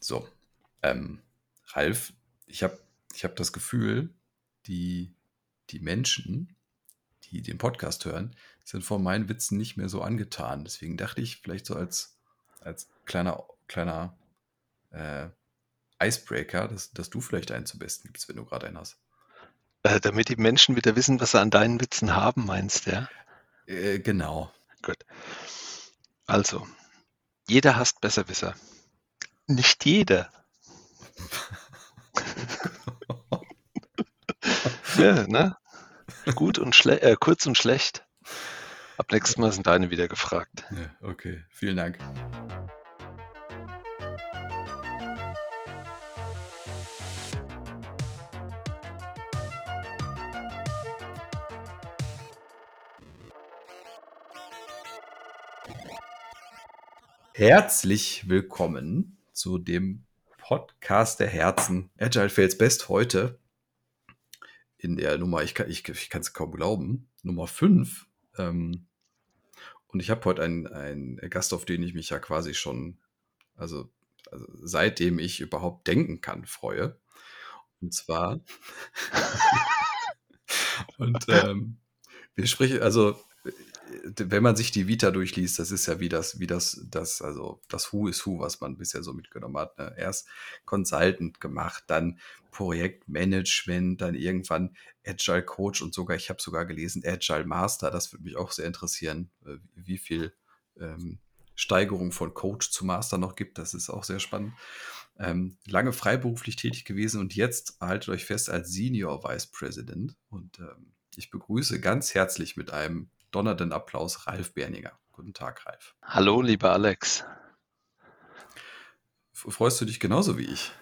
So, ähm, Ralf, ich habe ich hab das Gefühl, die, die Menschen, die den Podcast hören, sind von meinen Witzen nicht mehr so angetan. Deswegen dachte ich, vielleicht so als, als kleiner, kleiner äh, Icebreaker, dass, dass du vielleicht einen zum Besten gibst, wenn du gerade einen hast. Äh, damit die Menschen wieder wissen, was sie an deinen Witzen haben, meinst du, ja? Äh, genau. Gut. Also, jeder hasst Besserwisser. Nicht jeder. ja, ne? Gut und schlecht, äh, kurz und schlecht. Ab nächstes Mal sind deine wieder gefragt. Ja, okay, vielen Dank. Herzlich willkommen zu dem Podcast der Herzen. Agile Fails Best heute in der Nummer, ich kann es ich, ich kaum glauben, Nummer 5. Ähm, und ich habe heute einen, einen Gast, auf den ich mich ja quasi schon, also, also seitdem ich überhaupt denken kann, freue. Und zwar, und ähm, wir sprechen, also wenn man sich die Vita durchliest, das ist ja wie das, wie das, das, also das Who is Who, was man bisher so mitgenommen hat. Ne? Erst Consultant gemacht, dann Projektmanagement, dann irgendwann Agile Coach und sogar, ich habe sogar gelesen, Agile Master. Das würde mich auch sehr interessieren, äh, wie viel ähm, Steigerung von Coach zu Master noch gibt. Das ist auch sehr spannend. Ähm, lange freiberuflich tätig gewesen und jetzt haltet euch fest als Senior Vice President. Und ähm, ich begrüße ganz herzlich mit einem donnernden Applaus Ralf Berninger. Guten Tag, Ralf. Hallo, lieber Alex. Freust du dich genauso wie ich?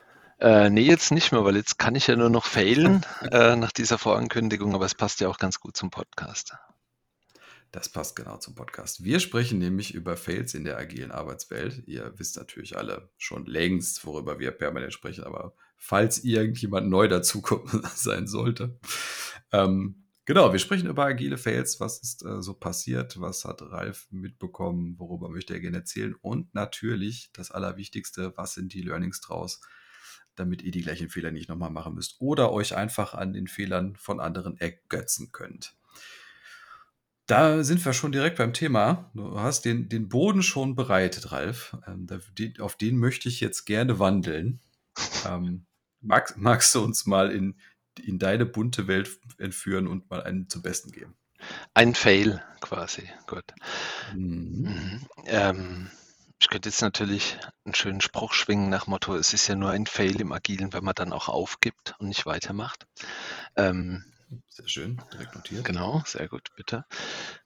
Äh, nee, jetzt nicht mehr, weil jetzt kann ich ja nur noch failen äh, nach dieser Vorankündigung, aber es passt ja auch ganz gut zum Podcast. Das passt genau zum Podcast. Wir sprechen nämlich über Fails in der agilen Arbeitswelt. Ihr wisst natürlich alle schon längst, worüber wir permanent sprechen, aber falls irgendjemand neu dazukommen sein sollte, ähm, Genau, wir sprechen über agile Fails. Was ist äh, so passiert? Was hat Ralf mitbekommen? Worüber möchte er gerne erzählen? Und natürlich das Allerwichtigste, was sind die Learnings draus, damit ihr die gleichen Fehler nicht nochmal machen müsst oder euch einfach an den Fehlern von anderen ergötzen könnt. Da sind wir schon direkt beim Thema. Du hast den, den Boden schon bereitet, Ralf. Ähm, die, auf den möchte ich jetzt gerne wandeln. Ähm, magst, magst du uns mal in in deine bunte Welt entführen und mal einen zum Besten geben. Ein Fail quasi, gut. Mhm. Mhm. Ähm, ich könnte jetzt natürlich einen schönen Spruch schwingen nach Motto, es ist ja nur ein Fail im Agilen, wenn man dann auch aufgibt und nicht weitermacht. Ähm, sehr schön, direkt notiert. Genau, sehr gut, bitte.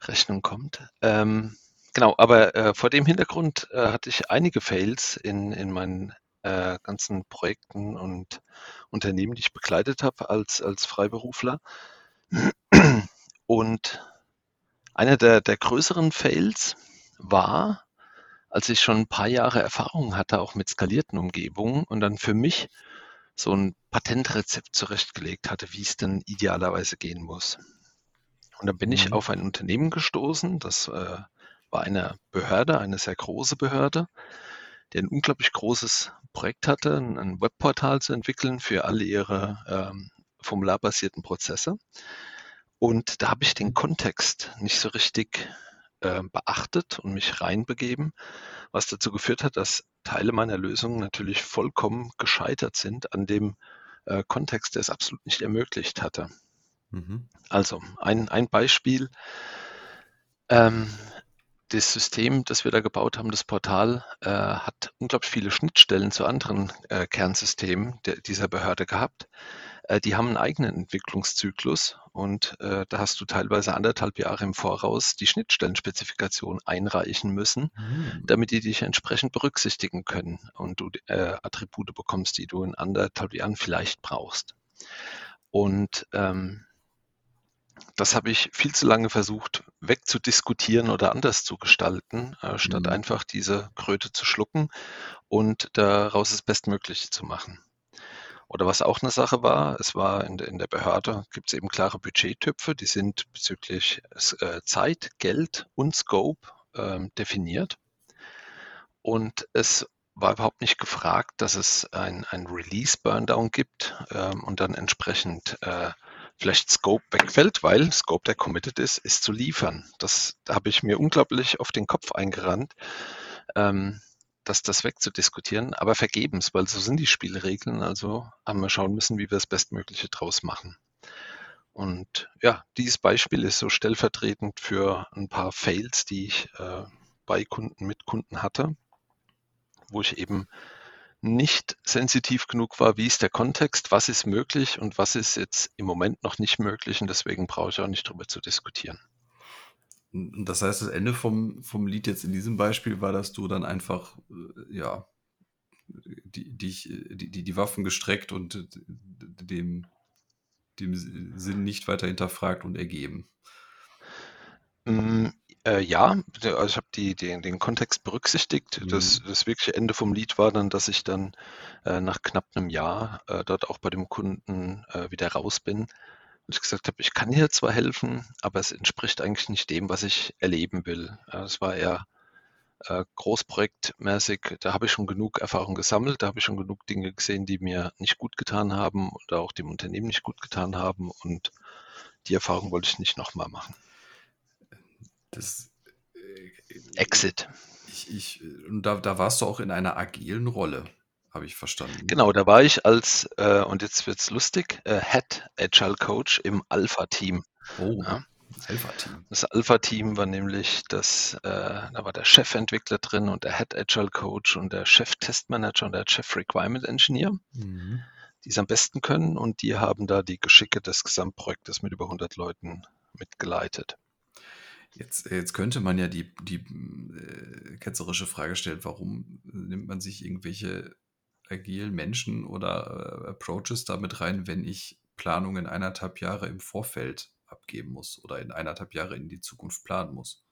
Rechnung kommt. Ähm, genau, aber äh, vor dem Hintergrund äh, hatte ich einige Fails in, in meinen äh, ganzen Projekten und Unternehmen, die ich begleitet habe als, als Freiberufler. Und einer der, der größeren Fails war, als ich schon ein paar Jahre Erfahrung hatte, auch mit skalierten Umgebungen und dann für mich so ein Patentrezept zurechtgelegt hatte, wie es denn idealerweise gehen muss. Und dann bin mhm. ich auf ein Unternehmen gestoßen, das äh, war eine Behörde, eine sehr große Behörde, der ein unglaublich großes Projekt hatte, ein Webportal zu entwickeln für alle ihre ähm, formularbasierten Prozesse. Und da habe ich den Kontext nicht so richtig äh, beachtet und mich reinbegeben, was dazu geführt hat, dass Teile meiner Lösung natürlich vollkommen gescheitert sind an dem äh, Kontext, der es absolut nicht ermöglicht hatte. Mhm. Also ein, ein Beispiel. Ähm, das System, das wir da gebaut haben, das Portal, äh, hat unglaublich viele Schnittstellen zu anderen äh, Kernsystemen der, dieser Behörde gehabt. Äh, die haben einen eigenen Entwicklungszyklus und äh, da hast du teilweise anderthalb Jahre im Voraus die Schnittstellenspezifikation einreichen müssen, mhm. damit die dich entsprechend berücksichtigen können und du äh, Attribute bekommst, die du in anderthalb Jahren vielleicht brauchst. Und ähm, das habe ich viel zu lange versucht wegzudiskutieren oder anders zu gestalten, äh, statt mhm. einfach diese Kröte zu schlucken und daraus das Bestmögliche zu machen. Oder was auch eine Sache war, es war in der, in der Behörde, gibt es eben klare Budgettöpfe, die sind bezüglich äh, Zeit, Geld und Scope äh, definiert. Und es war überhaupt nicht gefragt, dass es ein, ein Release-Burndown gibt ähm, und dann entsprechend äh, vielleicht Scope wegfällt, weil Scope, der committed ist, ist zu liefern. Das da habe ich mir unglaublich auf den Kopf eingerannt, ähm, dass das wegzudiskutieren, aber vergebens, weil so sind die Spielregeln. Also haben wir schauen müssen, wie wir das Bestmögliche draus machen. Und ja, dieses Beispiel ist so stellvertretend für ein paar Fails, die ich äh, bei Kunden, mit Kunden hatte, wo ich eben nicht sensitiv genug war, wie ist der Kontext, was ist möglich und was ist jetzt im Moment noch nicht möglich und deswegen brauche ich auch nicht darüber zu diskutieren. Das heißt, das Ende vom, vom Lied jetzt in diesem Beispiel war, dass du dann einfach, äh, ja, die, die, die, die Waffen gestreckt und dem, dem Sinn nicht weiter hinterfragt und ergeben. Äh, ja, also ich habe die, den, den Kontext berücksichtigt. Mhm. Das, das wirkliche Ende vom Lied war dann, dass ich dann äh, nach knapp einem Jahr äh, dort auch bei dem Kunden äh, wieder raus bin. Und ich gesagt habe, ich kann hier zwar helfen, aber es entspricht eigentlich nicht dem, was ich erleben will. Es war eher äh, großprojektmäßig, da habe ich schon genug Erfahrung gesammelt, da habe ich schon genug Dinge gesehen, die mir nicht gut getan haben oder auch dem Unternehmen nicht gut getan haben. Und die Erfahrung wollte ich nicht nochmal machen. Das, äh, Exit. Ich, ich, und da, da warst du auch in einer agilen Rolle, habe ich verstanden. Genau, da war ich als, äh, und jetzt wird es lustig, äh, Head Agile Coach im Alpha-Team. Oh, ja. das Alpha-Team. Das Alpha-Team war nämlich das, äh, da war der Chefentwickler drin und der Head Agile Coach und der Chef-Testmanager und der Chef Requirement Engineer, mhm. die es am besten können und die haben da die Geschicke des Gesamtprojektes mit über 100 Leuten mitgeleitet. Jetzt, jetzt könnte man ja die, die äh, ketzerische Frage stellen, warum nimmt man sich irgendwelche agilen Menschen oder äh, Approaches damit rein, wenn ich Planungen eineinhalb Jahre im Vorfeld abgeben muss oder in eineinhalb Jahre in die Zukunft planen muss?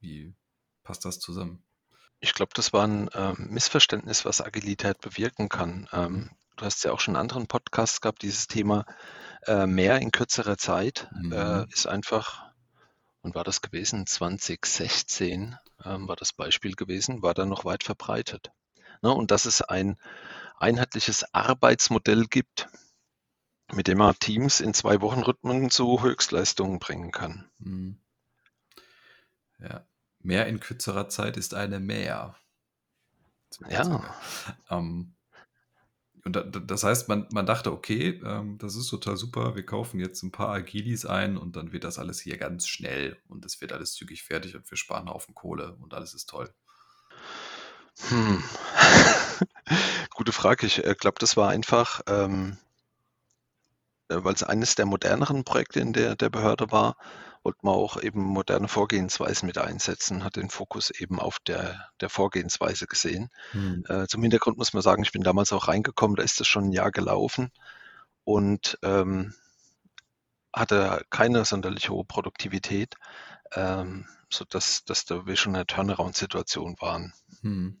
Wie passt das zusammen? Ich glaube, das war ein äh, Missverständnis, was Agilität bewirken kann. Ähm, du hast ja auch schon in anderen Podcasts gehabt, dieses Thema äh, mehr in kürzerer Zeit äh, mhm. ist einfach und war das gewesen? 2016 ähm, war das Beispiel gewesen, war dann noch weit verbreitet. Ne, und dass es ein einheitliches Arbeitsmodell gibt, mit dem man Teams in zwei Wochen Rhythmen zu Höchstleistungen bringen kann. Mhm. Ja, mehr in kürzerer Zeit ist eine mehr. Ja. Ähm, und das heißt, man, man dachte, okay, ähm, das ist total super, wir kaufen jetzt ein paar Agilis ein und dann wird das alles hier ganz schnell und es wird alles zügig fertig und wir sparen einen Haufen Kohle und alles ist toll. Hm. Gute Frage. Ich äh, glaube, das war einfach, ähm, äh, weil es eines der moderneren Projekte in der, der Behörde war, wollte man auch eben moderne Vorgehensweisen mit einsetzen, hat den Fokus eben auf der, der Vorgehensweise gesehen. Hm. Äh, zum Hintergrund muss man sagen, ich bin damals auch reingekommen, da ist es schon ein Jahr gelaufen und ähm, hatte keine sonderlich hohe Produktivität, ähm, sodass dass da wir schon in einer Turnaround-Situation waren. Hm.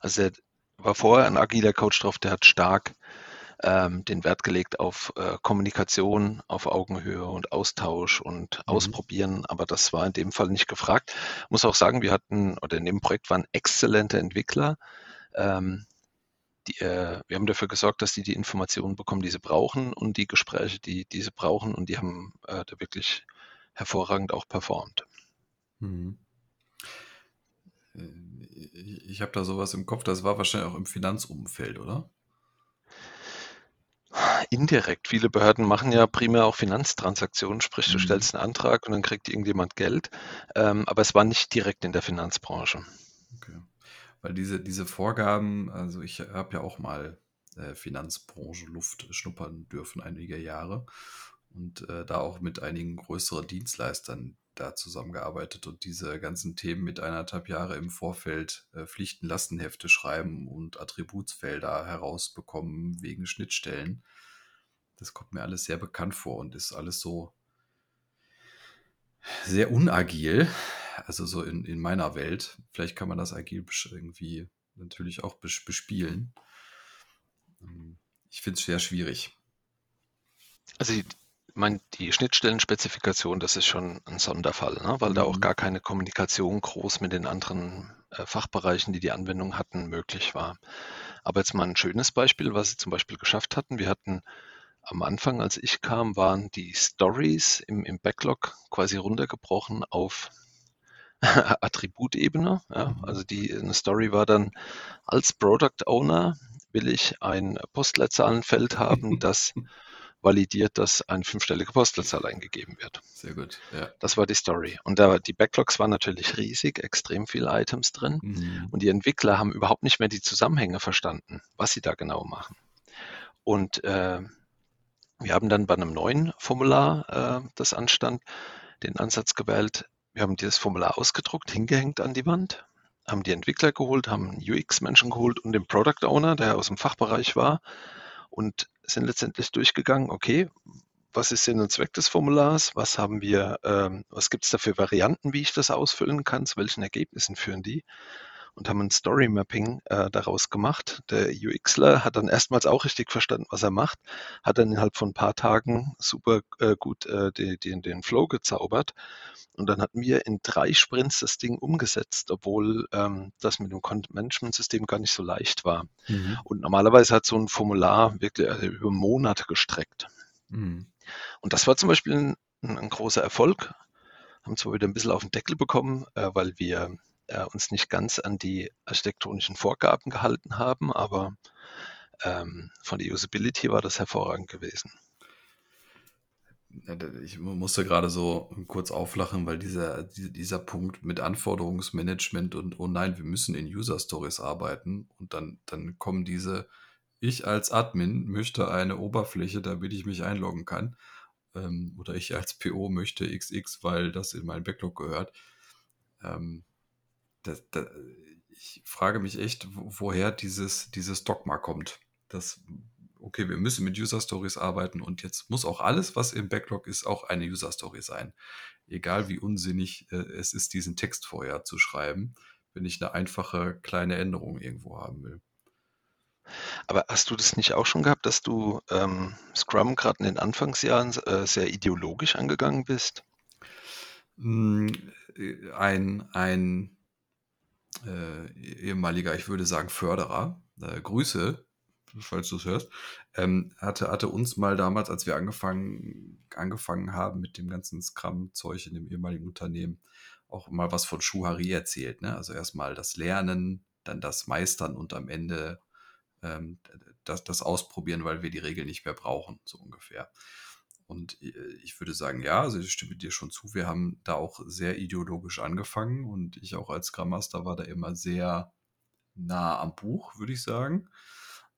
Also er war vorher ein agiler Coach drauf, der hat stark ähm, den Wert gelegt auf äh, Kommunikation, auf Augenhöhe und Austausch und mhm. Ausprobieren, aber das war in dem Fall nicht gefragt. Muss auch sagen, wir hatten, oder in dem Projekt waren exzellente Entwickler. Ähm, die, äh, wir haben dafür gesorgt, dass die die Informationen bekommen, die sie brauchen und die Gespräche, die, die sie brauchen und die haben äh, da wirklich hervorragend auch performt. Mhm. Ich habe da sowas im Kopf, das war wahrscheinlich auch im Finanzumfeld, oder? Indirekt. Viele Behörden machen ja primär auch Finanztransaktionen, sprich, du mhm. stellst einen Antrag und dann kriegt irgendjemand Geld. Ähm, aber es war nicht direkt in der Finanzbranche. Okay. Weil diese, diese Vorgaben, also ich habe ja auch mal äh, Finanzbranche Luft schnuppern dürfen, einige Jahre. Und äh, da auch mit einigen größeren Dienstleistern da zusammengearbeitet und diese ganzen Themen mit eineinhalb Jahre im Vorfeld äh, Pflichten-Lastenhefte schreiben und Attributsfelder herausbekommen wegen Schnittstellen. Das kommt mir alles sehr bekannt vor und ist alles so sehr unagil. Also so in, in meiner Welt. Vielleicht kann man das agil irgendwie natürlich auch bespielen. Ähm, ich finde es sehr schwierig. Also meine, die Schnittstellenspezifikation, das ist schon ein Sonderfall, ne? weil da auch mhm. gar keine Kommunikation groß mit den anderen äh, Fachbereichen, die die Anwendung hatten, möglich war. Aber jetzt mal ein schönes Beispiel, was sie zum Beispiel geschafft hatten. Wir hatten am Anfang, als ich kam, waren die Stories im, im Backlog quasi runtergebrochen auf Attributebene. Ja. Mhm. Also die eine Story war dann als Product Owner will ich ein Postleitzahlenfeld haben, das validiert, dass eine fünfstellige Postleitzahl eingegeben wird. Sehr gut. Ja. Das war die Story. Und da, die Backlogs waren natürlich riesig, extrem viele Items drin. Mhm. Und die Entwickler haben überhaupt nicht mehr die Zusammenhänge verstanden, was sie da genau machen. Und äh, wir haben dann bei einem neuen Formular, äh, das anstand, den Ansatz gewählt. Wir haben dieses Formular ausgedruckt, hingehängt an die Wand, haben die Entwickler geholt, haben einen UX-Menschen geholt und den Product Owner, der aus dem Fachbereich war, und sind letztendlich durchgegangen, okay, was ist Sinn und Zweck des Formulars? Was haben wir, ähm, was gibt es da für Varianten, wie ich das ausfüllen kann? Zu welchen Ergebnissen führen die? Und haben ein Story Mapping äh, daraus gemacht. Der UXler hat dann erstmals auch richtig verstanden, was er macht, hat dann innerhalb von ein paar Tagen super äh, gut äh, die, die, den Flow gezaubert. Und dann hatten wir in drei Sprints das Ding umgesetzt, obwohl ähm, das mit dem Content Management System gar nicht so leicht war. Mhm. Und normalerweise hat so ein Formular wirklich also über Monate gestreckt. Mhm. Und das war zum Beispiel ein, ein großer Erfolg. Haben zwar wieder ein bisschen auf den Deckel bekommen, äh, weil wir äh, uns nicht ganz an die architektonischen Vorgaben gehalten haben, aber ähm, von der Usability war das hervorragend gewesen. Ich mu- musste gerade so kurz auflachen, weil dieser, die- dieser Punkt mit Anforderungsmanagement und oh nein, wir müssen in User Stories arbeiten und dann, dann kommen diese, ich als Admin möchte eine Oberfläche, damit ich mich einloggen kann. Ähm, oder ich als PO möchte XX, weil das in meinen Backlog gehört. Ähm, das, das, ich frage mich echt, wo- woher dieses, dieses Dogma kommt. Das, okay, wir müssen mit User Stories arbeiten und jetzt muss auch alles, was im Backlog ist, auch eine User Story sein. Egal wie unsinnig äh, es ist, diesen Text vorher zu schreiben, wenn ich eine einfache kleine Änderung irgendwo haben will. Aber hast du das nicht auch schon gehabt, dass du ähm, Scrum gerade in den Anfangsjahren äh, sehr ideologisch angegangen bist? Mm, äh, Ein, ein äh, ehemaliger, ich würde sagen, Förderer, äh, Grüße, falls du es hörst, ähm, hatte, hatte uns mal damals, als wir angefangen, angefangen haben mit dem ganzen Scrum-Zeug in dem ehemaligen Unternehmen, auch mal was von Schuhari erzählt. Ne? Also erstmal das Lernen, dann das Meistern und am Ende ähm, das, das Ausprobieren, weil wir die Regeln nicht mehr brauchen, so ungefähr. Und äh, ich würde sagen, ja, also ich stimme dir schon zu. Wir haben da auch sehr ideologisch angefangen und ich auch als Scrum Master war da immer sehr nah am Buch, würde ich sagen.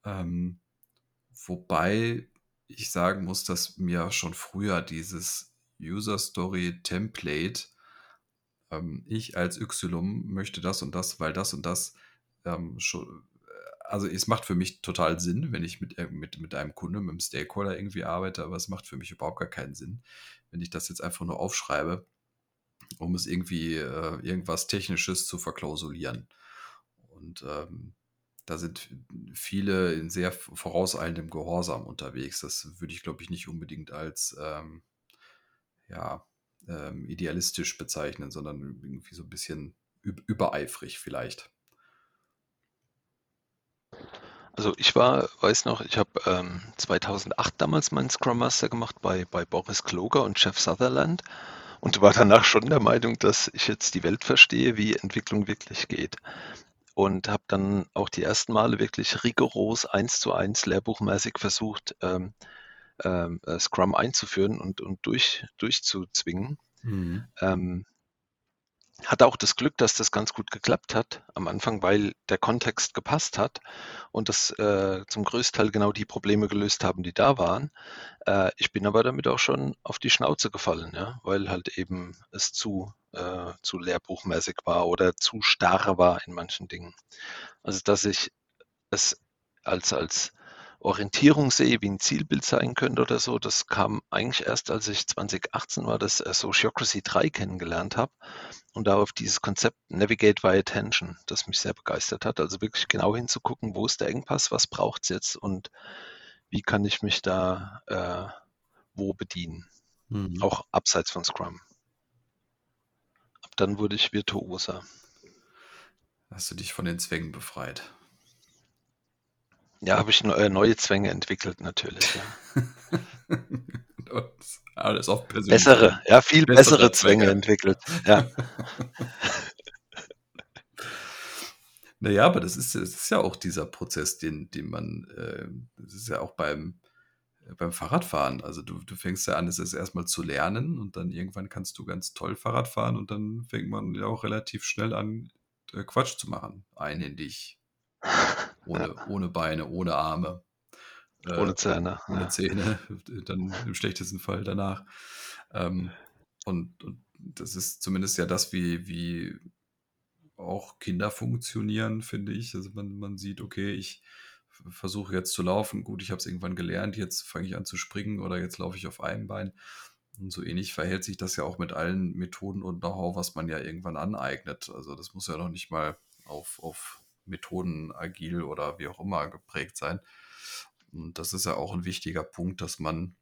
Ähm, wobei ich sagen muss, dass mir schon früher dieses User Story Template, ähm, ich als Y möchte das und das, weil das und das ähm, schon, also es macht für mich total Sinn, wenn ich mit, mit, mit einem Kunde, mit einem Stakeholder irgendwie arbeite, aber es macht für mich überhaupt gar keinen Sinn, wenn ich das jetzt einfach nur aufschreibe, um es irgendwie äh, irgendwas Technisches zu verklausulieren. Und ähm, da sind viele in sehr vorauseilendem Gehorsam unterwegs. Das würde ich, glaube ich, nicht unbedingt als ähm, ja, ähm, idealistisch bezeichnen, sondern irgendwie so ein bisschen üb- übereifrig vielleicht. Also ich war, weiß noch, ich habe ähm, 2008 damals meinen Scrum Master gemacht bei, bei Boris Kloger und Jeff Sutherland und war danach schon der Meinung, dass ich jetzt die Welt verstehe, wie Entwicklung wirklich geht. Und habe dann auch die ersten Male wirklich rigoros eins zu eins lehrbuchmäßig versucht, ähm, ähm, äh, Scrum einzuführen und, und durch, durchzuzwingen. Mhm. Ähm, hatte auch das Glück, dass das ganz gut geklappt hat am Anfang, weil der Kontext gepasst hat und das äh, zum größten Teil genau die Probleme gelöst haben, die da waren. Äh, ich bin aber damit auch schon auf die Schnauze gefallen, ja, weil halt eben es zu, äh, zu lehrbuchmäßig war oder zu starr war in manchen Dingen. Also dass ich es als, als Orientierung sehe, wie ein Zielbild sein könnte oder so, das kam eigentlich erst, als ich 2018 war, das Sociocracy 3 kennengelernt habe und da auf dieses Konzept Navigate by Attention, das mich sehr begeistert hat. Also wirklich genau hinzugucken, wo ist der Engpass, was braucht es jetzt und wie kann ich mich da äh, wo bedienen. Mhm. Auch abseits von Scrum. Ab dann wurde ich virtuoser. Hast du dich von den Zwängen befreit? Ja, habe ich äh, neue Zwänge entwickelt, natürlich. Ja. alles auf persönlich. Bessere, ja, viel bessere, bessere Zwänge, Zwänge entwickelt. Ja. naja, aber das ist, das ist ja auch dieser Prozess, den, den man, äh, das ist ja auch beim, äh, beim Fahrradfahren. Also du, du fängst ja an, es ist erstmal zu lernen und dann irgendwann kannst du ganz toll Fahrrad fahren und dann fängt man ja auch relativ schnell an, äh, Quatsch zu machen. Einhändig, ohne, ja. ohne Beine, ohne Arme. Äh, ohne Zähne. Ohne ja. Zähne, dann im schlechtesten Fall danach. Ähm, und, und, das ist zumindest ja das, wie, wie auch Kinder funktionieren, finde ich. Also man, man sieht, okay, ich versuche jetzt zu laufen, gut, ich habe es irgendwann gelernt, jetzt fange ich an zu springen oder jetzt laufe ich auf einem Bein. Und so ähnlich verhält sich das ja auch mit allen Methoden und Know-how, was man ja irgendwann aneignet. Also das muss ja noch nicht mal auf, auf Methoden agil oder wie auch immer geprägt sein. Und das ist ja auch ein wichtiger Punkt, dass man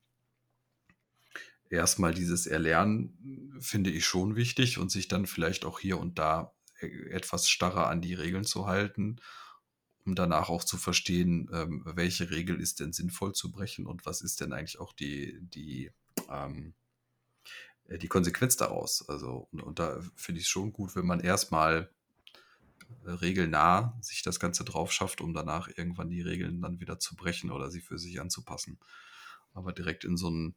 erstmal dieses Erlernen finde ich schon wichtig und sich dann vielleicht auch hier und da e, etwas starrer an die Regeln zu halten, um danach auch zu verstehen, ähm, welche Regel ist denn sinnvoll zu brechen und was ist denn eigentlich auch die, die, ähm, äh, die Konsequenz daraus. Also, und, und da finde ich es schon gut, wenn man erstmal regelnah sich das Ganze drauf schafft, um danach irgendwann die Regeln dann wieder zu brechen oder sie für sich anzupassen. Aber direkt in so einen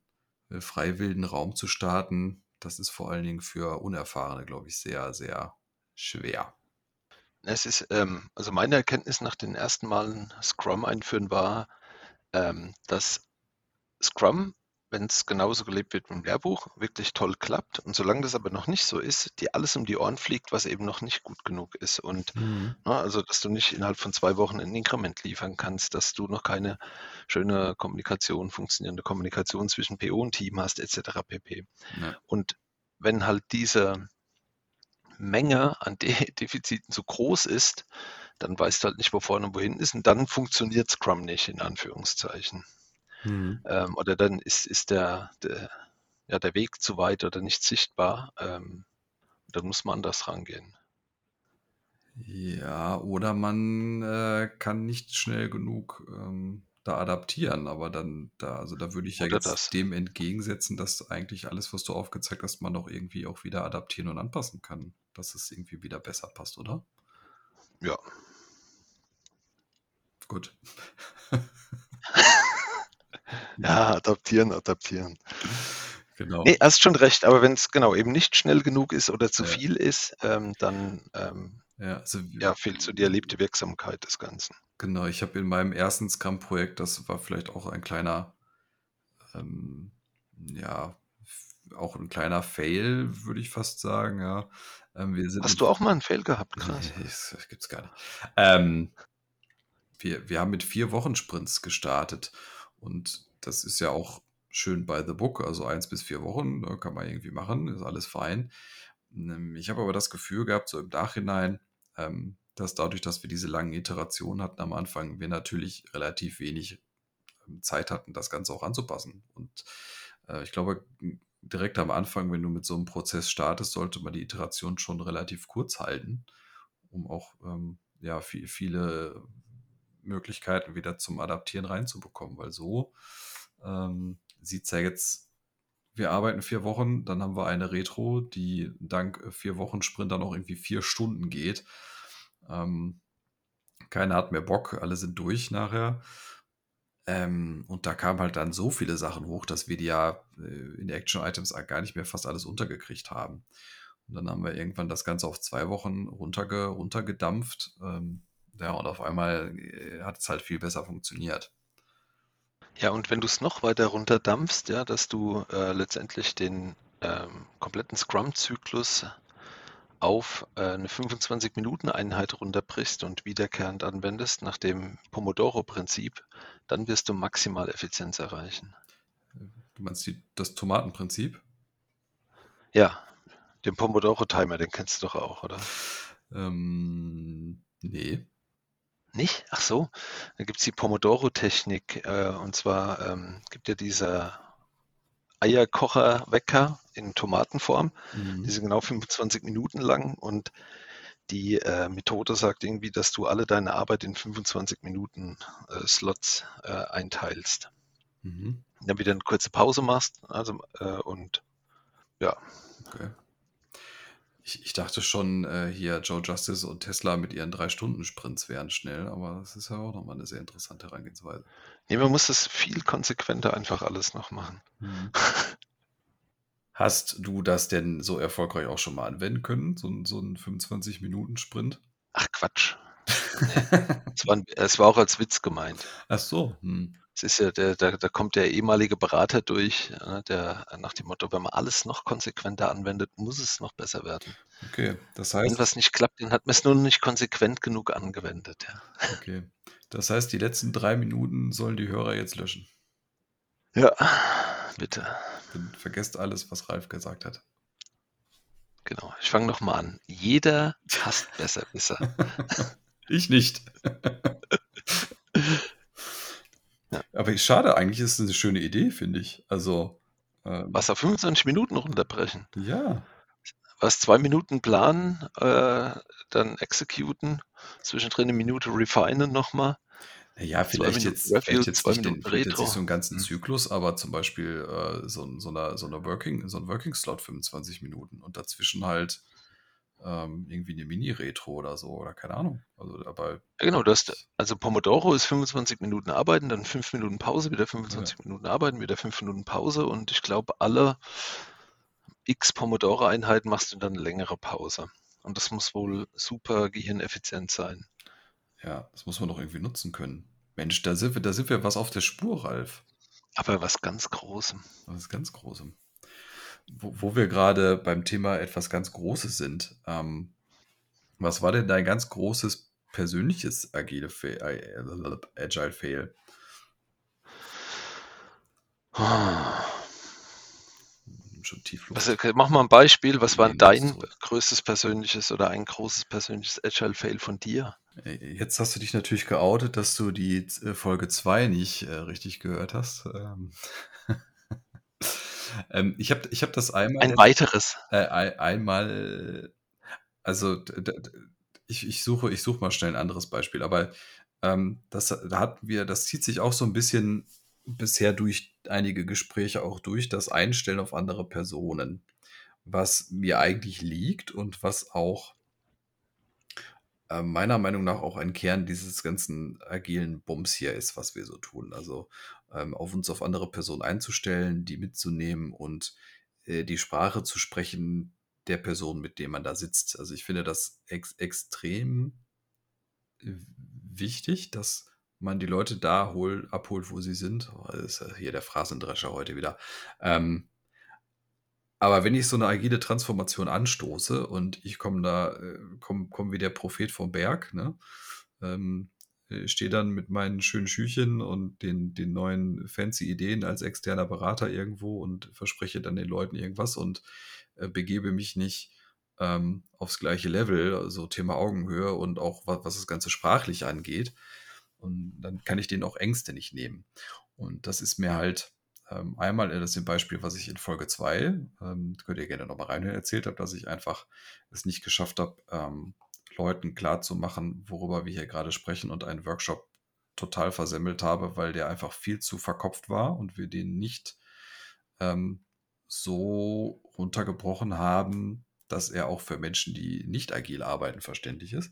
äh, freiwilligen Raum zu starten, das ist vor allen Dingen für Unerfahrene, glaube ich, sehr, sehr schwer. Es ist, ähm, also meine Erkenntnis nach den ersten Malen Scrum einführen war, ähm, dass Scrum wenn es genauso gelebt wird wie im Lehrbuch, wirklich toll klappt. Und solange das aber noch nicht so ist, dir alles um die Ohren fliegt, was eben noch nicht gut genug ist. Und mhm. na, ne, also, dass du nicht innerhalb von zwei Wochen ein Inkrement liefern kannst, dass du noch keine schöne Kommunikation, funktionierende Kommunikation zwischen PO und Team hast, etc. pp. Ja. Und wenn halt diese Menge an De Defiziten so groß ist, dann weißt du halt nicht, wo vorne und wohin ist. Und dann funktioniert Scrum nicht, in Anführungszeichen. Mhm. Ähm, oder dann ist, ist der, der, ja, der Weg zu weit oder nicht sichtbar. Ähm, dann muss man anders rangehen. Ja, oder man äh, kann nicht schnell genug ähm, da adaptieren, aber dann da, also da würde ich ja jetzt das. dem entgegensetzen, dass eigentlich alles, was du aufgezeigt hast, man doch irgendwie auch wieder adaptieren und anpassen kann, dass es irgendwie wieder besser passt, oder? Ja. Gut. Ja, adaptieren, adaptieren. Genau. Nee, hast schon recht, aber wenn es genau eben nicht schnell genug ist oder zu ja. viel ist, ähm, dann ähm, ja, also, ja, fehlt so die erlebte Wirksamkeit des Ganzen. Genau, ich habe in meinem ersten Scrum-Projekt, das war vielleicht auch ein kleiner, ähm, ja, auch ein kleiner Fail, würde ich fast sagen, ja. Ähm, Hast du auch mal einen Fail gehabt? Krass. Nee, das, das gibt's gar nicht. Ähm, wir, wir haben mit vier Wochen Sprints gestartet und das ist ja auch schön bei The Book, also eins bis vier Wochen, ne, kann man irgendwie machen, ist alles fein. Ähm, ich habe aber das Gefühl gehabt, so im Nachhinein, ähm, dass dadurch, dass wir diese langen Iterationen hatten am Anfang, wir natürlich relativ wenig ähm, Zeit hatten, das Ganze auch anzupassen. Und äh, ich glaube, direkt am Anfang, wenn du mit so einem Prozess startest, sollte man die Iteration schon relativ kurz halten, um auch ja, viel, viele Möglichkeiten wieder zum Adaptieren reinzubekommen, weil so ähm, sieht es ja jetzt, wir arbeiten vier Wochen, dann haben wir eine Retro, die dank vier Wochen Sprint dann auch irgendwie vier Stunden geht. Ähm, keiner hat mehr Bock, alle sind durch nachher. Ähm, und da kamen halt dann so viele Sachen hoch, dass wir die ja äh, in Action-Items gar nicht mehr fast alles untergekriegt haben. Und dann haben wir irgendwann das Ganze auf zwei Wochen runterge runtergedampft. Ähm, ja, und auf einmal äh, hat es halt viel besser funktioniert. Ja, und wenn du es noch weiter runterdampfst, ja, dass du äh, letztendlich den ähm, kompletten Scrum-Zyklus auf äh, eine 25-Minuten-Einheit runterbrichst und wiederkehrend anwendest nach dem Pomodoro-Prinzip, dann wirst du maximal Effizienz erreichen. Du meinst die, das Tomatenprinzip? Ja, den Pomodoro-Timer, den kennst du doch auch, oder? Ähm, nee. Nicht? Ach so, da gibt es die Pomodoro-Technik. Äh, und zwar ähm, gibt ja dieser Eierkocher-Wecker in Tomatenform. Mhm. Die sind genau 25 Minuten lang und die äh, Methode sagt irgendwie, dass du alle deine Arbeit in 25 Minuten äh, Slots äh, einteilst. Mhm. Dann wieder eine kurze Pause machst, also äh, und ja. Okay. Ich, ich dachte schon, äh, hier Joe Justice und Tesla mit ihren Drei-Stunden-Sprints wären schnell, aber das ist ja auch nochmal eine sehr interessante Herangehensweise. Nee, man muss das viel konsequenter einfach alles noch machen. Mhm. Hast du das denn so erfolgreich auch schon mal anwenden können, so, so einen 25-Minuten-Sprint? Ach Quatsch. es, war, es, war, auch als Witz gemeint. Ach so. Hm. Es ist ja, der, der, da kommt der ehemalige Berater durch, ne, der nach dem Motto, wenn man alles noch konsequenter anwendet, muss es noch besser werden. Okay, das heißt. Wenn was nicht klappt, dann hat man es nur nicht konsequent genug angewendet. Ja. Okay. Das heißt, die letzten drei Minuten sollen die Hörer jetzt löschen. Ja, bitte. Dann vergesst alles, was Ralf gesagt hat. Genau, ich fange nochmal an. Jeder hasst Besserwisser. ich nicht. ja. Aber schade, eigentlich ist es eine schöne Idee, finde ich. Also. Ähm, was auf 25 Minuten runterbrechen. Ja. Was zwei Minuten planen, äh, dann executen, zwischendrin eine Minute refinen nochmal ja, vielleicht jetzt, Review, vielleicht jetzt, nicht, den, vielleicht jetzt nicht so einen ganzen mhm. Zyklus, aber zum Beispiel äh, so, so, eine, so, eine Working, so ein Working-Slot 25 Minuten und dazwischen halt ähm, irgendwie eine Mini-Retro oder so oder keine Ahnung. Also dabei. Ja, genau, du hast, also Pomodoro ist 25 Minuten arbeiten, dann 5 Minuten Pause, wieder 25 ja. Minuten arbeiten, wieder 5 Minuten Pause und ich glaube, alle x Pomodoro-Einheiten machst du dann eine längere Pause. Und das muss wohl super gehirneffizient sein. Ja, das muss man doch irgendwie nutzen können. Mensch, da sind wir, da sind wir was auf der Spur, Ralf. Aber was ganz Großem. Was ganz Großem. Wo, wo wir gerade beim Thema etwas ganz Großes sind. Ähm, was war denn dein ganz großes persönliches Agile Fail, äh, Agile Fail? schon tief los. Was, mach mal ein Beispiel. Was war dein größtes persönliches oder ein großes persönliches Agile Fail von dir? Äh, jetzt hast du dich natürlich geoutet, dass du die äh, Folge 2 nicht äh, richtig gehört hast. Ähm, ähm, ich habe ich hab das einmal. Ein weiteres. Äh, einmal. Also, ich, ich, suche, ich suche mal schnell ein anderes Beispiel, aber ähm, das, da hatten wir, das zieht sich auch so ein bisschen bisher durch einige Gespräche auch durch, das Einstellen auf andere Personen, was mir eigentlich liegt und was auch äh, meiner Meinung nach auch ein Kern dieses ganzen agilen Bums hier ist, was wir so tun. Also ähm, auf uns auf andere Personen einzustellen, die mitzunehmen und äh, die Sprache zu sprechen der Person, mit der man da sitzt. Also ich finde das ex extrem wichtig, dass man die Leute da hol, abholt, wo sie sind. Oh, das ist hier der Phrasendrescher heute wieder. Ähm, aber wenn ich so eine agile Transformation anstoße und ich komme da, äh, komme komm wie der Prophet vom Berg, ne? Ähm, äh, stehe dann mit meinen schönen Schüchen und den, den neuen fancy Ideen als externer Berater irgendwo und verspreche dann den Leuten irgendwas und äh, begebe mich nicht ähm, aufs gleiche Level, also Thema Augenhöhe und auch was, was das Ganze sprachlich angeht, und dann kann ich denen auch Ängste nicht nehmen. Und das ist mir halt ähm, einmal, das ist ein Beispiel, was ich in Folge 2, ähm, könnt ihr gerne nochmal reinhören, erzählt habe, dass ich einfach es nicht geschafft habe, ähm, Leuten klarzumachen, worüber wir hier gerade sprechen und einen Workshop total versemmelt habe, weil der einfach viel zu verkopft war und wir den nicht ähm, so runtergebrochen haben, dass er auch für Menschen, die nicht agil arbeiten, verständlich ist.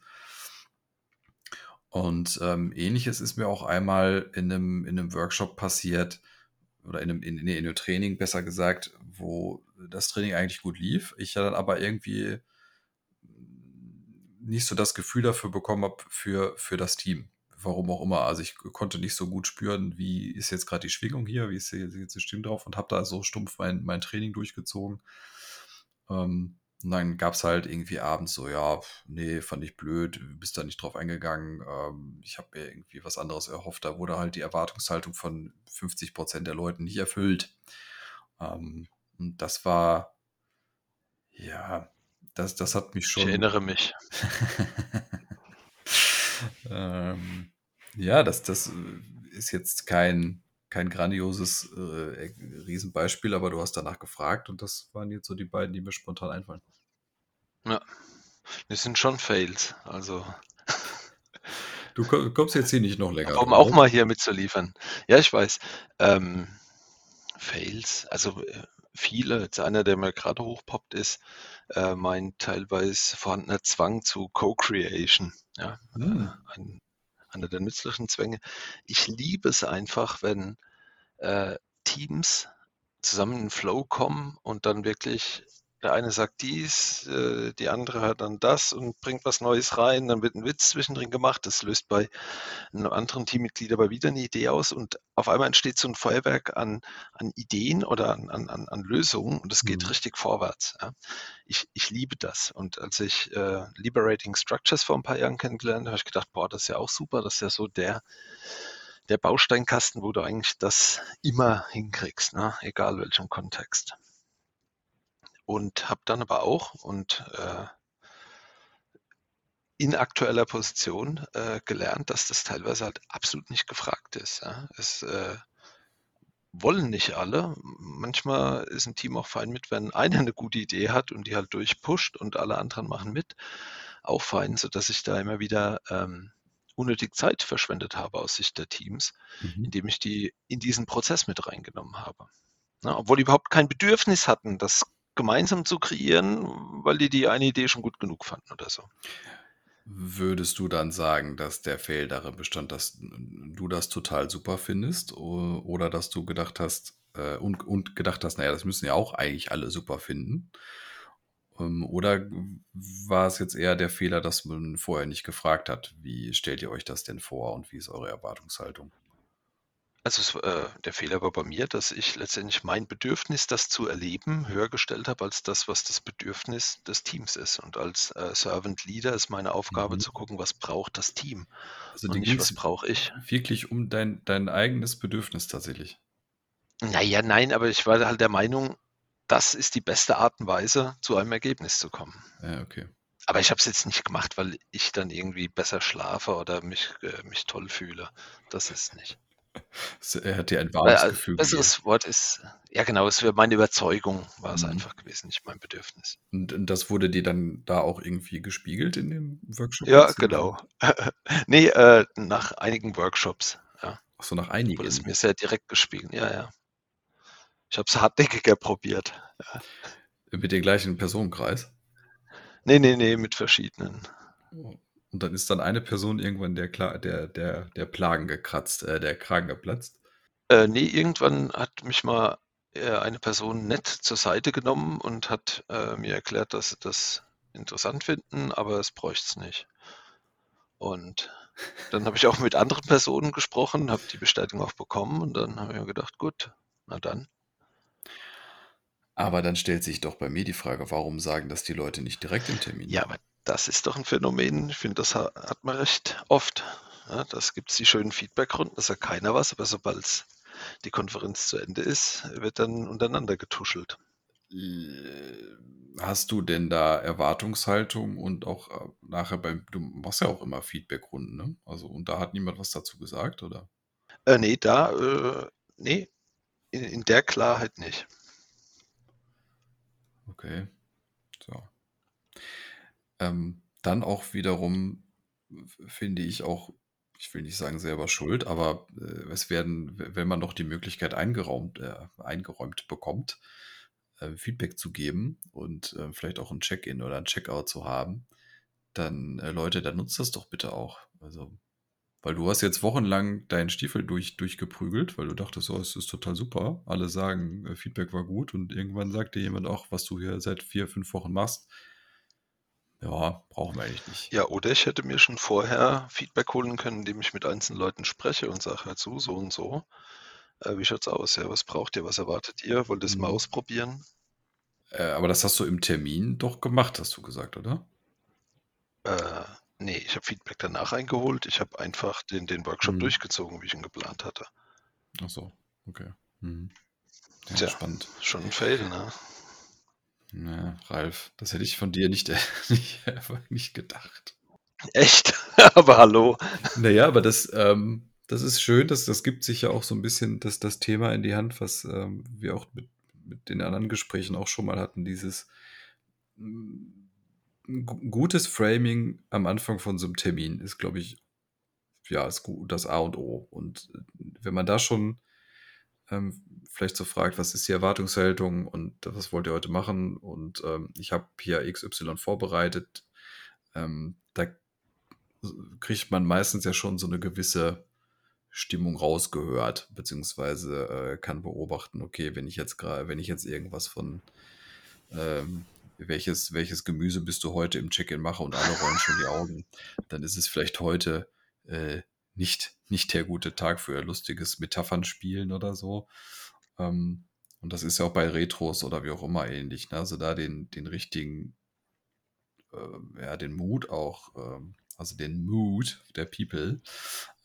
Und ähm, ähnliches ist mir auch einmal in einem, in einem Workshop passiert, oder in einem, in, in einem Training besser gesagt, wo das Training eigentlich gut lief. Ich dann aber irgendwie nicht so das Gefühl dafür bekommen habe für, für das Team. Warum auch immer. Also ich konnte nicht so gut spüren, wie ist jetzt gerade die Schwingung hier, wie ist jetzt die Stimme drauf und habe da so stumpf mein, mein Training durchgezogen. Ähm, und dann gab es halt irgendwie abends so, ja, nee, fand ich blöd, bist da nicht drauf eingegangen. Ähm, ich habe mir irgendwie was anderes erhofft. Da wurde halt die Erwartungshaltung von 50 Prozent der Leuten nicht erfüllt. Ähm, und das war, ja, das, das hat mich schon. Ich erinnere mich. ähm, ja, das, das ist jetzt kein, kein grandioses äh, Riesenbeispiel, aber du hast danach gefragt und das waren jetzt so die beiden, die mir spontan einfallen. Ja. Das sind schon Fails. Also. Du kommst jetzt hier nicht noch länger. Um auch mal hier mitzuliefern. Ja, ich weiß. Ähm, Fails, also äh, viele. Jetzt einer, der mir gerade hochpoppt, ist äh, mein teilweise vorhandener Zwang zu Co-Creation. Ja, hm. äh, ein, einer der nützlichen Zwänge. Ich liebe es einfach, wenn äh, Teams zusammen in den Flow kommen und dann wirklich der eine sagt dies, äh, die andere hört dann das und bringt was Neues rein, dann wird ein Witz zwischendrin gemacht. Das löst bei einem anderen Teammitglied aber wieder eine Idee aus und auf einmal entsteht so ein Feuerwerk an, an Ideen oder an, an, an Lösungen und es geht mhm. richtig vorwärts. Ja. Ich, ich liebe das. Und als ich äh, Liberating Structures vor ein paar Jahren kennengelernt habe, habe ich gedacht, boah, das ist ja auch super, das ist ja so der, der Bausteinkasten, wo du eigentlich das immer hinkriegst, ne? egal welchem Kontext und habe dann aber auch und äh, in aktueller Position äh, gelernt, dass das teilweise halt absolut nicht gefragt ist. Ja. Es äh, wollen nicht alle. Manchmal ist ein Team auch fein mit, wenn einer eine gute Idee hat und die halt durchpusht und alle anderen machen mit. Auch fein, sodass ich da immer wieder ähm, unnötig Zeit verschwendet habe aus Sicht der Teams, mhm. indem ich die in diesen Prozess mit reingenommen habe. Na, obwohl die überhaupt kein Bedürfnis hatten, das gemeinsam zu kreieren, weil die die eine Idee schon gut genug fanden oder so. Würdest du dann sagen, dass der Fail darin bestand, dass du das total super findest oder dass du gedacht hast äh, und, und gedacht hast, naja, das müssen ja auch eigentlich alle super finden? Ähm, oder war es jetzt eher der Fehler, dass man vorher nicht gefragt hat, wie stellt ihr euch das denn vor und wie ist eure Erwartungshaltung? Also es, äh, der Fehler war bei mir, dass ich letztendlich mein Bedürfnis, das zu erleben, höher gestellt habe als das, was das Bedürfnis des Teams ist. Und als äh, Servant Leader ist meine Aufgabe mhm. zu gucken, was braucht das Team also und nicht, was brauche ich. Wirklich um dein, dein eigenes Bedürfnis tatsächlich. Naja, nein, aber ich war halt der Meinung, das ist die beste Art und Weise, zu einem Ergebnis zu kommen. Ja, okay. Aber ich habe es jetzt nicht gemacht, weil ich dann irgendwie besser schlafe oder mich, äh, mich toll fühle. Das ist nicht. Er hat dir ein warmes Weil, Gefühl besseres gegeben. Wort ist, ja genau, es wäre meine Überzeugung, war es mhm. einfach gewesen, nicht mein Bedürfnis. Und, und, das wurde dir dann da auch irgendwie gespiegelt in dem Workshop? Ja, genau. nee, äh, nach einigen Workshops. Ja. Ach so, nach einigen? Wurde es mir sehr direkt gespiegelt, ja, ja. Ich habe es hartnäckiger probiert. Ja. Mit dem gleichen Personenkreis? Nee, nee, nee, mit verschiedenen. Oh. Und dann ist dann eine Person irgendwann der, der, der, der Plagen gekratzt, äh, der Kragen geplatzt. Äh, nee, irgendwann hat mich mal äh, eine Person nett zur Seite genommen und hat äh, mir erklärt, dass sie das interessant finden, aber es bräuchte es nicht. Und dann habe ich auch mit anderen Personen gesprochen, habe die Bestätigung auch bekommen und dann habe ich mir gedacht, gut, na dann. Aber dann stellt sich doch bei mir die Frage, warum sagen das die Leute nicht direkt im Termin? Ja, aber das ist doch ein Phänomen, ich finde, das hat man recht oft. Ja, das gibt es die schönen Feedbackrunden, da sagt keiner was, aber sobald die Konferenz zu Ende ist, wird dann untereinander getuschelt. Hast du denn da Erwartungshaltung und auch äh, nachher beim, du machst ja auch immer Feedbackrunden, ne? Also, und da hat niemand was dazu gesagt, oder? Äh, nee, da, äh, nee, in, in der Klarheit nicht. Okay. Ähm, dann auch wiederum finde ich auch, ich will nicht sagen selber schuld, aber äh, es werden, wenn man noch die Möglichkeit eingeräumt, äh, eingeräumt bekommt, äh, Feedback zu geben und äh, vielleicht auch ein Check-in oder ein Checkout zu haben, dann äh, Leute, dann nutzt das doch bitte auch. Also, weil du hast jetzt wochenlang deinen Stiefel durch, durchgeprügelt, weil du dachtest, oh, es ist total super. Alle sagen, äh, Feedback war gut und irgendwann sagt dir jemand auch, was du hier seit vier, fünf Wochen machst, ja, brauchen wir eigentlich nicht. Ja, oder ich hätte mir schon vorher Feedback holen können, indem ich mit einzelnen Leuten spreche und sage, hör zu, so und so. Äh, wie schaut's aus? Ja, was braucht ihr? Was erwartet ihr? Wollt ihr es mal mhm. ausprobieren? Äh, aber das hast du im Termin doch gemacht, hast du gesagt, oder? Äh, nee, ich habe Feedback danach eingeholt. Ich habe einfach den, den Workshop Mhm. durchgezogen, wie ich ihn geplant hatte. Ach so, okay. Mhm. Ja, Tja, spannend. schon ein Fail, ne? Ja, Ralf, das hätte ich von dir nicht, nicht, nicht gedacht. Echt? aber hallo. Naja, aber das, ähm, das ist schön, dass das gibt sich ja auch so ein bisschen das, das Thema in die Hand, was ähm, wir auch mit, mit den anderen Gesprächen auch schon mal hatten, dieses mm, gutes Framing am Anfang von so 'nem Termin ist, glaube ich ja, ist gut das A und O. Und, äh, wenn man da schon, ähm, vielleicht so fragt: „Was ist die Erwartungshaltung und was wollt ihr heute machen?“ Und, ähm, ich habe hier XY vorbereitet, ähm, da kriegt man meistens ja schon so 'ne gewisse Stimmung rausgehört, beziehungsweise, äh, kann beobachten: „Okay, wenn ich jetzt gra wenn ich jetzt irgendwas von, ähm, welches welches Gemüse bist du heute im Check-in mache und alle rollen schon die Augen, dann ist es vielleicht heute, äh, nicht nicht der gute Tag für lustiges Metaphern-Spielen oder so.“ Ähm, und das ist ja auch bei Retros oder wie auch immer ähnlich, ne? Also, da den den richtigen ähm, ja, den Mut auch, ähm also, den Mood der People,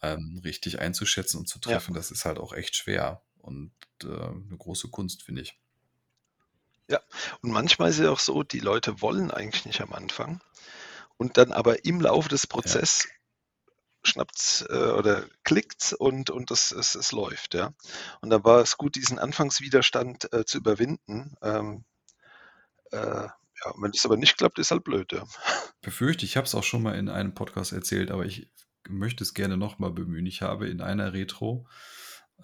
ähm, richtig einzuschätzen und zu Ja. treffen, das ist halt auch echt schwer und, äh, 'ne große Kunst, finde ich. Ja, und manchmal ist es ja auch so, die Leute wollen eigentlich nicht am Anfang und dann aber im Laufe des Ja. Prozess schnappt's, äh, oder klickt's und und es es es läuft, ja. Und da war es gut, diesen Anfangswiderstand, äh, zu überwinden. Ähm, äh, ja, wenn das aber nicht klappt, ist halt blöd, ja. Befürchte, ich habe es auch schon mal in einem Podcast erzählt, aber ich möchte es gerne noch mal bemühen. Ich habe in einer Retro,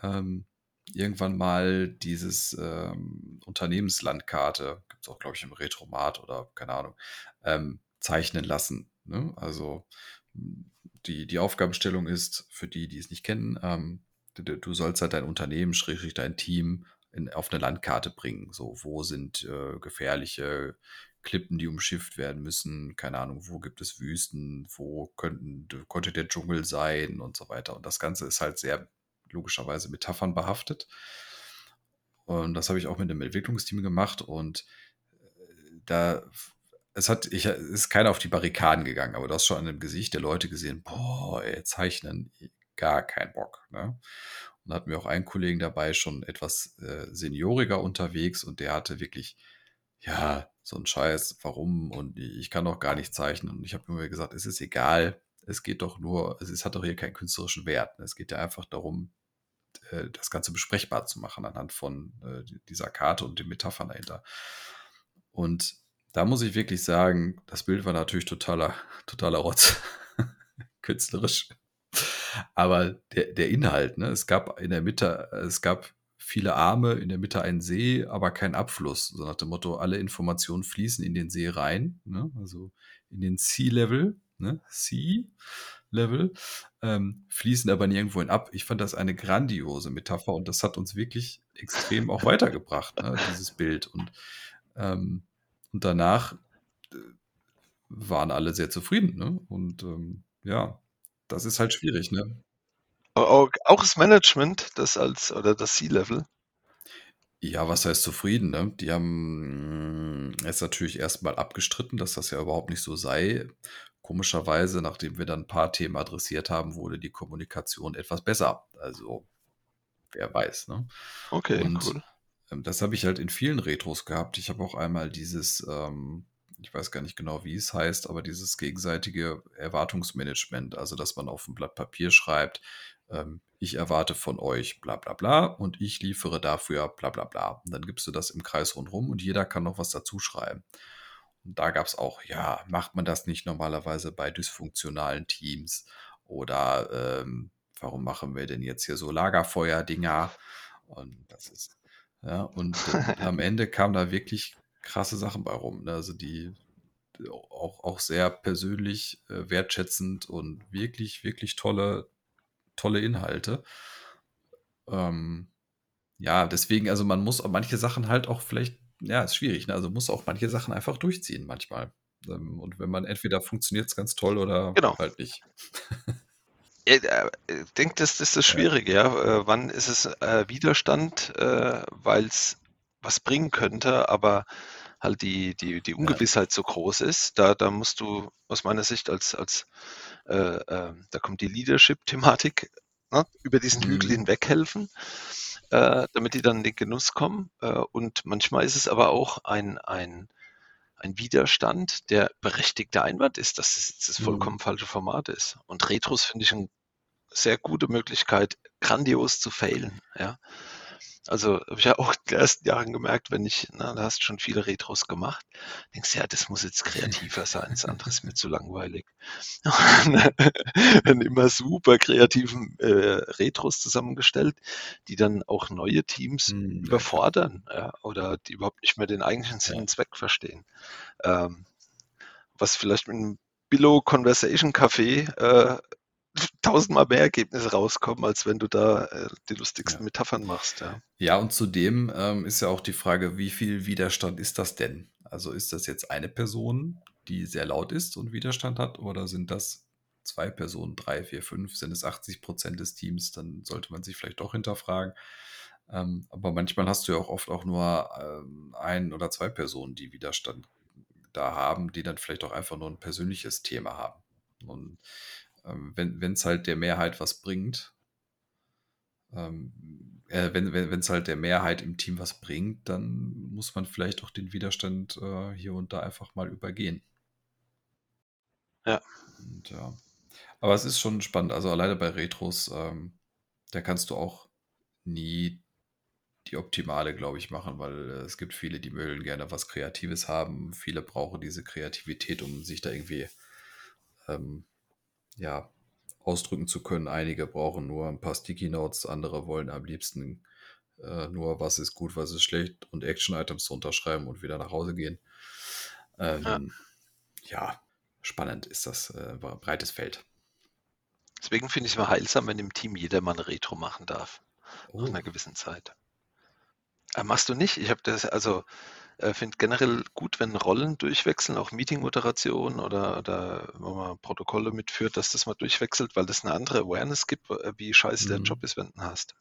ähm, irgendwann mal dieses, ähm, Unternehmenslandkarte, gibt's auch, glaube ich, im Retromat oder keine Ahnung, ähm, zeichnen lassen, ne? Also, die die Aufgabenstellung ist für die, die es nicht kennen, ähm, d d du sollst halt dein Unternehmen Schrägstrich dein Team in auf 'ne Landkarte bringen. So, wo sind, äh, gefährliche Klippen, die umschifft werden müssen? Keine Ahnung, wo gibt es Wüsten? Wo könnten könnte der Dschungel sein und so weiter. Und das Ganze ist halt sehr logischerweise metaphernbehaftet. Und das habe ich auch mit 'nem Entwicklungsteam gemacht und, äh, da es hat ich es ist keiner auf die Barrikaden gegangen, aber du hast schon an dem Gesicht der Leute gesehen: „Boah, ey, zeichnen, gar keinen Bock“, ne? Und da hatten wir auch einen Kollegen dabei, schon etwas, äh, senioriger unterwegs und der hatte wirklich, ja, so 'n Scheiß, warum und ich kann doch gar nicht zeichnen. Und ich habe immer gesagt: „Es ist egal, es geht doch nur es hat doch hier keinen künstlerischen Wert, ne? Es geht ja einfach darum, äh, das Ganze besprechbar zu machen anhand von, äh, dieser Karte und den Metaphern dahinter.“ Und da muss ich wirklich sagen, das Bild war natürlich totaler totaler Rotz, künstlerisch. Aber der der Inhalt, ne? Es gab in der Mitte es gab viele Arme, in der Mitte einen See, aber keinen Abfluss. So nach dem Motto: „Alle Informationen fließen in den See rein“, ne? Also, in den Sea-Level, ne? Sea-Level, ähm, fließen aber nirgendwohin ab. Ich fand das eine grandiose Metapher und das hat uns wirklich extrem auch weitergebracht, ne, dieses Bild. Und, ähm und danach, äh, waren alle sehr zufrieden, ne? Und, ähm, ja, das ist halt schwierig, ne? Auch das Management, das als oder das C-Level? Ja, was heißt zufrieden, ne? Die haben es natürlich erst mal abgestritten, dass das ja überhaupt nicht so sei. Komischerweise, nachdem wir dann 'n paar Themen adressiert haben, wurde die Kommunikation etwas besser. Also, wer weiß, ne? Okay, Und, cool. Ähm, das habe ich halt in vielen Retros gehabt. Ich habe auch einmal dieses, ähm ich weiß gar nicht genau, wie es heißt, aber dieses gegenseitige Erwartungsmanagement, also, dass man auf 'n Blatt Papier schreibt, ähm: „Ich erwarte von euch bla bla bla und ich liefere dafür bla bla bla.“ Und dann gibst du das im Kreis rundrum und jeder kann noch was dazuschreiben. Und da gab's auch: „Ja, macht man das nicht normalerweise bei dysfunktionalen Teams?“ Oder, ähm: „Warum machen wir denn jetzt hier so Lagerfeuerdinger?“ Und das ist ja, und am Ende kamen da wirklich krasse Sachen bei rum, ne? Also, die auch auch sehr persönlich, äh, wertschätzend und wirklich, wirklich tolle tolle Inhalte. Ähm, ja, deswegen also, man muss manche Sachen halt auch vielleicht ja, ist schwierig, ne? Also, muss auch manche Sachen einfach durchziehen manchmal. Ähm, und wenn man entweder funktioniert's ganz toll oder Genau. halt nicht. Äh, äh, denke, das ist das Ja. Schwierige, ja. Äh, wann ist es, äh, Widerstand, äh, weil's was bringen könnte, aber halt die die die Ja. Ungewissheit so groß ist. Da da musst du aus meiner Sicht als als äh, äh, da kommt die Leadership-Thematik, ne, über diesen Hügel Mhm. hinweg helfen, äh, damit die dann in den Genuss kommen. Äh, und manchmal ist es aber auch ein ein ein Widerstand, der berechtigter Einwand ist, dass es das vollkommen Mhm. falsche Format ist. Und Retros finde ich 'n sehr gute Möglichkeit, grandios zu failen, ja. Also habe ich ja auch in den ersten Jahren gemerkt, wenn ich, na, da hast du schon viele Retros gemacht, denkst du, ja, das muss jetzt kreativer sein, das andere ist mir zu langweilig. dann immer super kreativen äh, Retros zusammengestellt, die dann auch neue Teams Hm, ja, überfordern ja, oder die überhaupt nicht mehr den eigentlichen Sinn und Zweck verstehen. Ähm, was vielleicht mit einem Billow Conversation Café äh, tausendmal mehr Ergebnisse rauskommen, als wenn du da äh, die lustigsten Ja. Metaphern machst. Ja. Ja, und zudem ähm, ist ja auch die Frage, wie viel Widerstand ist das denn? Also ist das jetzt eine Person, die sehr laut ist und Widerstand hat, oder sind das zwei Personen, drei, vier, fünf, sind es 80 Prozent des Teams? Dann sollte man sich vielleicht doch hinterfragen. Ähm, aber manchmal hast du ja auch oft auch nur ähm, ein oder zwei Personen, die Widerstand da haben, die dann vielleicht auch einfach nur ein persönliches Thema haben. Und wenn es halt der Mehrheit was bringt, ähm, äh, wenn es halt der Mehrheit im Team was bringt, dann muss man vielleicht auch den Widerstand äh, hier und da einfach mal übergehen. Ja. Und, ja. Aber es ist schon spannend. Also alleine bei Retros, ähm, da kannst du auch nie die optimale, glaube ich, machen, weil äh, es gibt viele, die mögen gerne was Kreatives haben. Viele brauchen diese Kreativität, um sich da irgendwie ähm, ja, ausdrücken zu können. Einige brauchen nur ein paar Sticky Notes, andere wollen am liebsten äh, nur, was ist gut, was ist schlecht und Action-Items unterschreiben und wieder nach Hause gehen. Ähm, ja. ja. spannend ist das äh, breites Feld. Deswegen finde ich es mal heilsam, wenn im Team jeder mal eine Retro machen darf. Oh. Nach einer gewissen Zeit. Aber machst du nicht? Ich habe das, also äh, finde generell gut, wenn Rollen durchwechseln, auch Meeting-Moderation oder, oder wenn man Protokolle mitführt, dass das mal durchwechselt, weil das eine andere Awareness gibt, äh, wie scheiße Mhm. der Job ist, wenn du hast.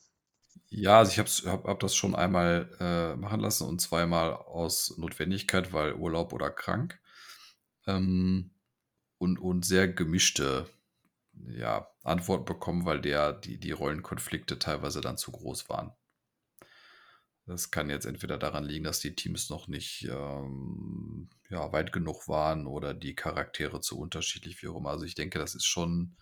Ja, also ich habe hab, hab das schon einmal äh, machen lassen und zweimal aus Notwendigkeit, weil Urlaub oder krank. Ähm, und, und sehr gemischte ja, Antworten bekommen, weil der, die, die Rollenkonflikte teilweise dann zu groß waren. Das kann jetzt entweder daran liegen, dass die Teams noch nicht ähm, ja, weit genug waren oder die Charaktere zu unterschiedlich, wie auch immer. Also ich denke, das ist schon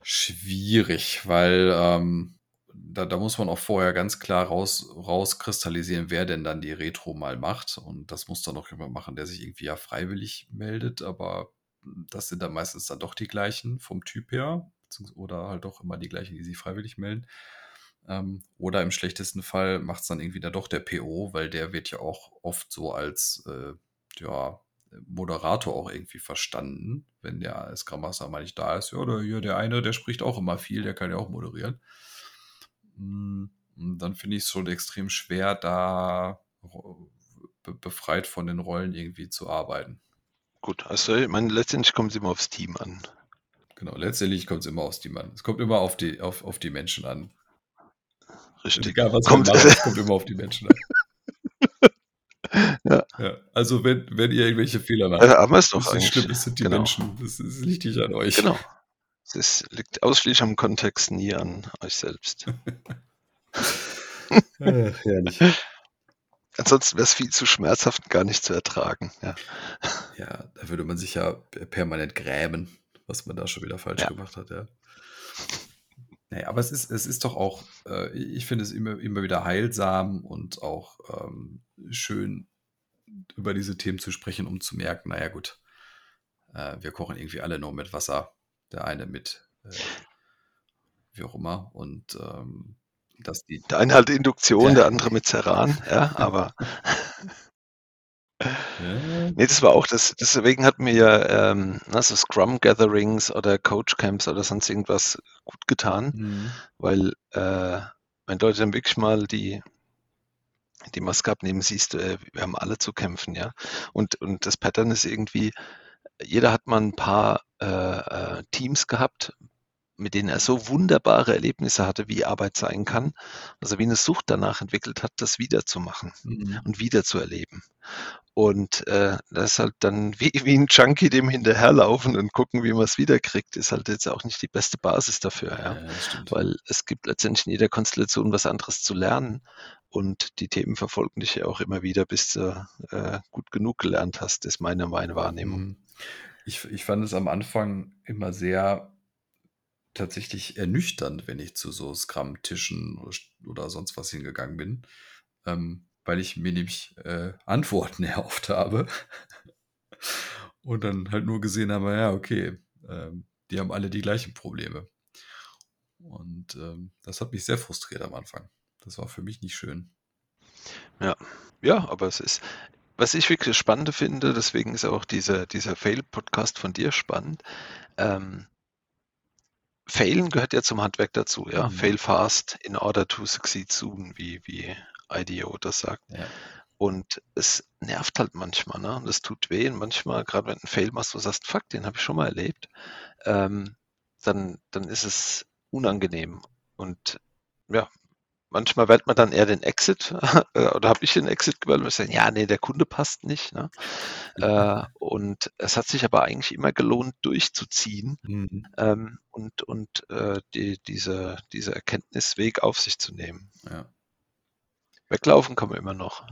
schwierig, weil ähm, da, da, muss man auch vorher ganz klar raus, rauskristallisieren, wer denn dann die Retro mal macht. Und das muss dann noch jemand machen, der sich irgendwie ja freiwillig meldet, aber das sind dann meistens dann doch die gleichen vom Typ her, oder halt doch immer die gleichen, die sich freiwillig melden. Ähm, oder im schlechtesten Fall macht es dann irgendwie dann doch der PO, weil der wird ja auch oft so als äh, ja, Moderator auch irgendwie verstanden, wenn der Scrum Master mal nicht da ist. Ja, der, ja, der eine, der spricht auch immer viel, der kann ja auch moderieren. Und dann finde ich es schon extrem schwer, da be befreit von den Rollen irgendwie zu arbeiten. Gut, also ich meine, letztendlich kommt es immer aufs Team an. Genau, letztendlich kommt es immer aufs Team an. Es kommt immer auf die, auf, auf die Menschen an. Richtig. Egal, was kommt, machen, es kommt immer auf die Menschen an. ja. ja. Also wenn, wenn ihr irgendwelche Fehler macht, ja, aber ist doch ist nicht schlimm, es sind die genau. Menschen. Das, das liegt nicht an euch. Genau. Es liegt ausschließlich am Kontext, nie an euch selbst. Ach, herrlich. Ansonsten wäre es viel zu schmerzhaft gar nicht zu ertragen. Ja. ja, da würde man sich ja permanent grämen, was man da schon wieder falsch Ja. gemacht hat, ja. Naja, aber es ist, es ist doch auch, äh, ich finde es immer, immer wieder heilsam und auch ähm, schön, über diese Themen zu sprechen, um zu merken, naja gut, äh, wir kochen irgendwie alle nur mit Wasser. Der eine mit äh, wie auch immer. Und ähm, dass die. Der eine halt Induktion, Ja. der andere mit Ceran, ja, aber Ja, nee, das war auch das, deswegen hat mir ja ähm, na, so Scrum Gatherings oder Coach Camps oder sonst irgendwas gut getan, mhm. weil äh, wenn Leute dann wirklich mal die die Maske abnehmen, siehst du, äh, wir haben alle zu kämpfen, ja. Und, und das Pattern ist irgendwie, jeder hat mal ein paar äh, äh, Teams gehabt, mit denen er so wunderbare Erlebnisse hatte, wie Arbeit sein kann, also wie eine Sucht danach entwickelt hat, das wiederzumachen Mhm. und wiederzuerleben. Und äh, das ist halt dann wie, wie ein Junkie dem hinterherlaufen und gucken, wie man es wiederkriegt, ist halt jetzt auch nicht die beste Basis dafür, ja. Ja. Weil es gibt letztendlich in jeder Konstellation was anderes zu lernen. Und die Themen verfolgen dich ja auch immer wieder, bis du äh, gut genug gelernt hast, ist meine, meine Wahrnehmung. Mhm. Ich, ich fand es am Anfang immer sehr tatsächlich ernüchternd, wenn ich zu so Scrum-Tischen oder, oder sonst was hingegangen bin, ähm, weil ich mir nämlich äh, Antworten erhofft habe und dann halt nur gesehen habe, ja, okay, ähm, die haben alle die gleichen Probleme. Und ähm, das hat mich sehr frustriert am Anfang. Das war für mich nicht schön. Ja, ja, aber es ist, was ich wirklich spannend finde, deswegen ist auch dieser, dieser Fail-Podcast von dir spannend. Ähm, Failen gehört ja zum Handwerk dazu, ja. Mhm. Fail fast in order to succeed soon, wie, wie IDEO das sagt. Ja. Und es nervt halt manchmal, ne? Und es tut weh. Und manchmal, gerade wenn du einen Fail machst, du sagst, fuck, den habe ich schon mal erlebt, ähm, dann, dann ist es unangenehm. Und ja, manchmal wählt man dann eher den Exit äh, oder habe ich den Exit gewählt und sagen, ja, nee, der Kunde passt nicht. Ne? Äh, und es hat sich aber eigentlich immer gelohnt, durchzuziehen mhm. ähm, und, und äh, die, diese, diese Erkenntnisweg auf sich zu nehmen. Ja. Weglaufen kann man immer noch.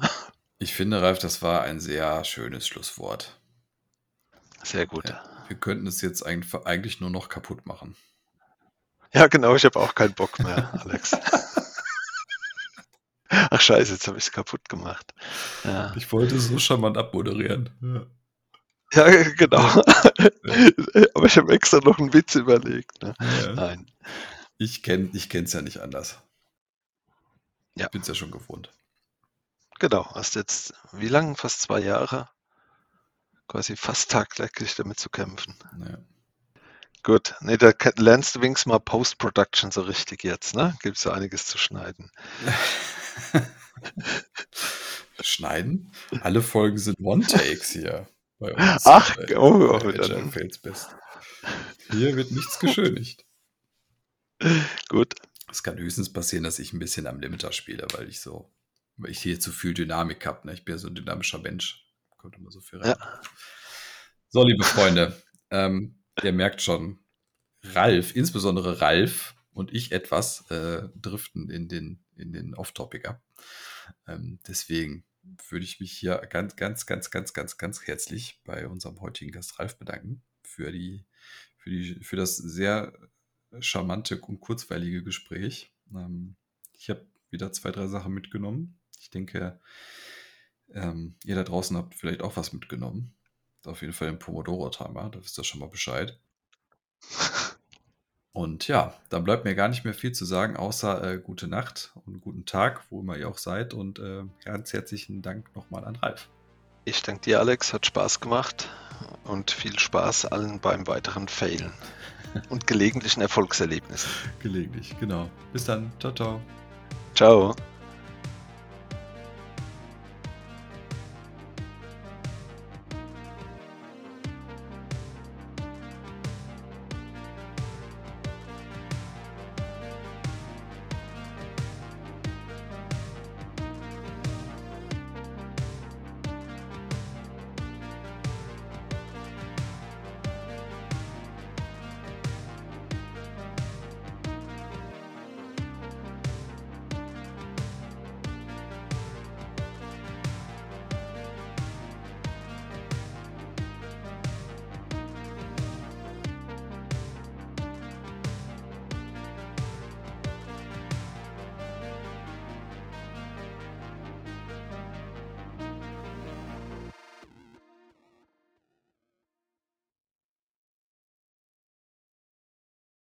Ich finde, Ralf, das war ein sehr schönes Schlusswort. Sehr gut. Ja, wir könnten es jetzt eigentlich nur noch kaputt machen. Ja, genau, ich habe auch keinen Bock mehr, Alex. Ach scheiße, jetzt habe ich es kaputt gemacht. Ja. Ich wollte es so charmant abmoderieren. Ja, ja genau. Ja. Aber ich habe extra noch einen Witz überlegt. Ne? Nein. Ich kenne es ja nicht anders. Ja. Ich bin es ja schon gewohnt. Genau, hast jetzt wie lange? Fast zwei Jahre quasi fast tagtäglich damit zu kämpfen. Ja. Gut, nee, da lernst du wenigstens mal Post-Production so richtig jetzt, ne? Gibt es ja einiges zu schneiden. schneiden? Alle Folgen sind One-Takes hier bei uns. Ach, bei, oh, bei dann. Best. Hier wird nichts geschönigt. Gut. Es kann höchstens passieren, dass ich ein bisschen am Limiter spiele, weil ich so, weil ich hier zu viel Dynamik habe. Ne? Ich bin ja so ein dynamischer Mensch. Kommt immer so viel rein. Ja. So, liebe Freunde, ähm, ihr merkt schon, Ralf, insbesondere Ralf und ich etwas äh, driften in den, in den Off-Topic ab. Ähm, deswegen würde ich mich hier ganz, ganz, ganz, ganz, ganz, ganz herzlich bei unserem heutigen Gast Ralf bedanken für die, für die, für das sehr charmante und kurzweilige Gespräch. Ähm, ich habe wieder zwei, drei Sachen mitgenommen. Ich denke, ähm, ihr da draußen habt vielleicht auch was mitgenommen. Auf jeden Fall den Pomodoro-Timer, da wisst ihr schon mal Bescheid. Und ja, dann bleibt mir gar nicht mehr viel zu sagen, außer äh, gute Nacht und guten Tag, wo immer ihr auch seid. Und äh, ganz herzlichen Dank nochmal an Ralf. Ich danke dir, Alex. Hat Spaß gemacht und viel Spaß allen beim weiteren Failen und gelegentlichen Erfolgserlebnissen. Gelegentlich, genau. Bis dann. Ciao, ciao. Ciao.